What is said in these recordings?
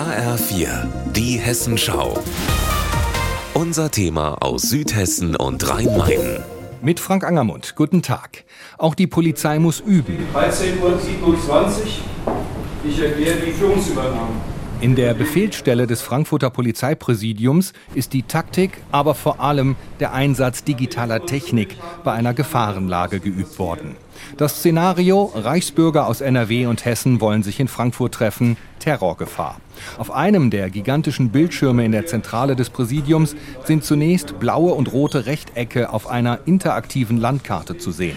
HR4, die Hessenschau. Unser Thema aus Südhessen und Rhein-Main. Mit Frank Angermund. Guten Tag. Auch die Polizei muss üben. 13 Uhr 27. Ich erkläre die Führungsübernahme. In der Befehlsstelle des Frankfurter Polizeipräsidiums ist die Taktik, aber vor allem der Einsatz digitaler Technik bei einer Gefahrenlage geübt worden. Das Szenario, Reichsbürger aus NRW und Hessen wollen sich in Frankfurt treffen, Terrorgefahr. Auf einem der gigantischen Bildschirme in der Zentrale des Präsidiums sind zunächst blaue und rote Rechtecke auf einer interaktiven Landkarte zu sehen.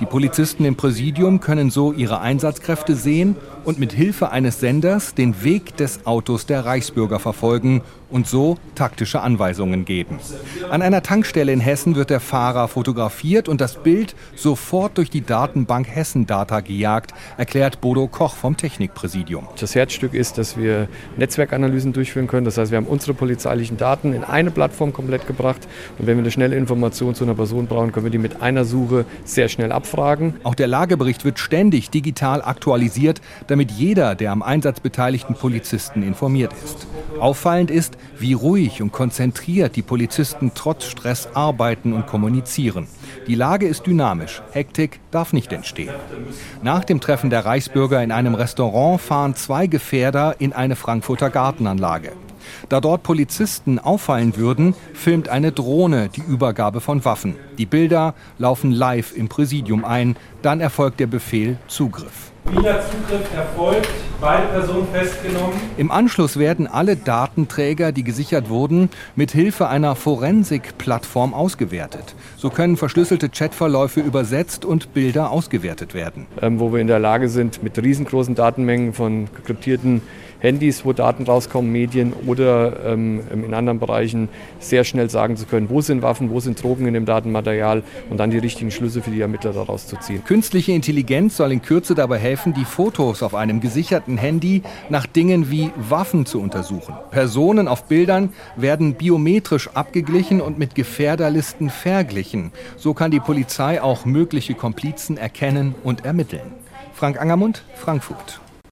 Die Polizisten im Präsidium können so ihre Einsatzkräfte sehen und mit Hilfe eines Senders den Weg des Autos der Reichsbürger verfolgen und so taktische Anweisungen geben. An einer Tankstelle in Hessen wird der Fahrer fotografiert und das Bild sofort durch die Datenbank Hessen Data gejagt, erklärt Bodo Koch vom Technikpräsidium. Das Herzstück ist, dass wir Netzwerkanalysen durchführen können. Das heißt, wir haben unsere polizeilichen Daten in eine Plattform komplett gebracht und wenn wir eine schnelle Information zu einer Person brauchen, können wir die mit einer Suche sehr schnell abfragen. Auch der Lagebericht wird ständig digital aktualisiert, damit jeder der am Einsatz beteiligten Polizisten informiert ist. Auffallend wie ruhig und konzentriert die Polizisten trotz Stress arbeiten und kommunizieren. Die Lage ist dynamisch. Hektik darf nicht entstehen. Nach dem Treffen der Reichsbürger in einem Restaurant fahren zwei Gefährder in eine Frankfurter Gartenanlage. Da dort Polizisten auffallen würden, filmt eine Drohne die Übergabe von Waffen. Die Bilder laufen live im Präsidium ein. Dann erfolgt der Befehl Zugriff. Wieder Zugriff erfolgt, beide Personen festgenommen. Im Anschluss werden alle Datenträger, die gesichert wurden, mit Hilfe einer Forensik-Plattform ausgewertet. So können verschlüsselte Chatverläufe übersetzt und Bilder ausgewertet werden. Ähm, wo wir in der Lage sind, mit riesengroßen Datenmengen von kryptierten Handys, wo Daten rauskommen, Medien oder ähm, in anderen Bereichen sehr schnell sagen zu können, wo sind Waffen, wo sind Drogen in dem Datenmaterial und dann die richtigen Schlüsse für die Ermittler daraus zu ziehen. Künstliche Intelligenz soll in Kürze dabei helfen, die Fotos auf einem gesicherten Handy nach Dingen wie Waffen zu untersuchen. Personen auf Bildern werden biometrisch abgeglichen und mit Gefährderlisten verglichen. So kann die Polizei auch mögliche Komplizen erkennen und ermitteln. Frank Angermund, Frankfurt.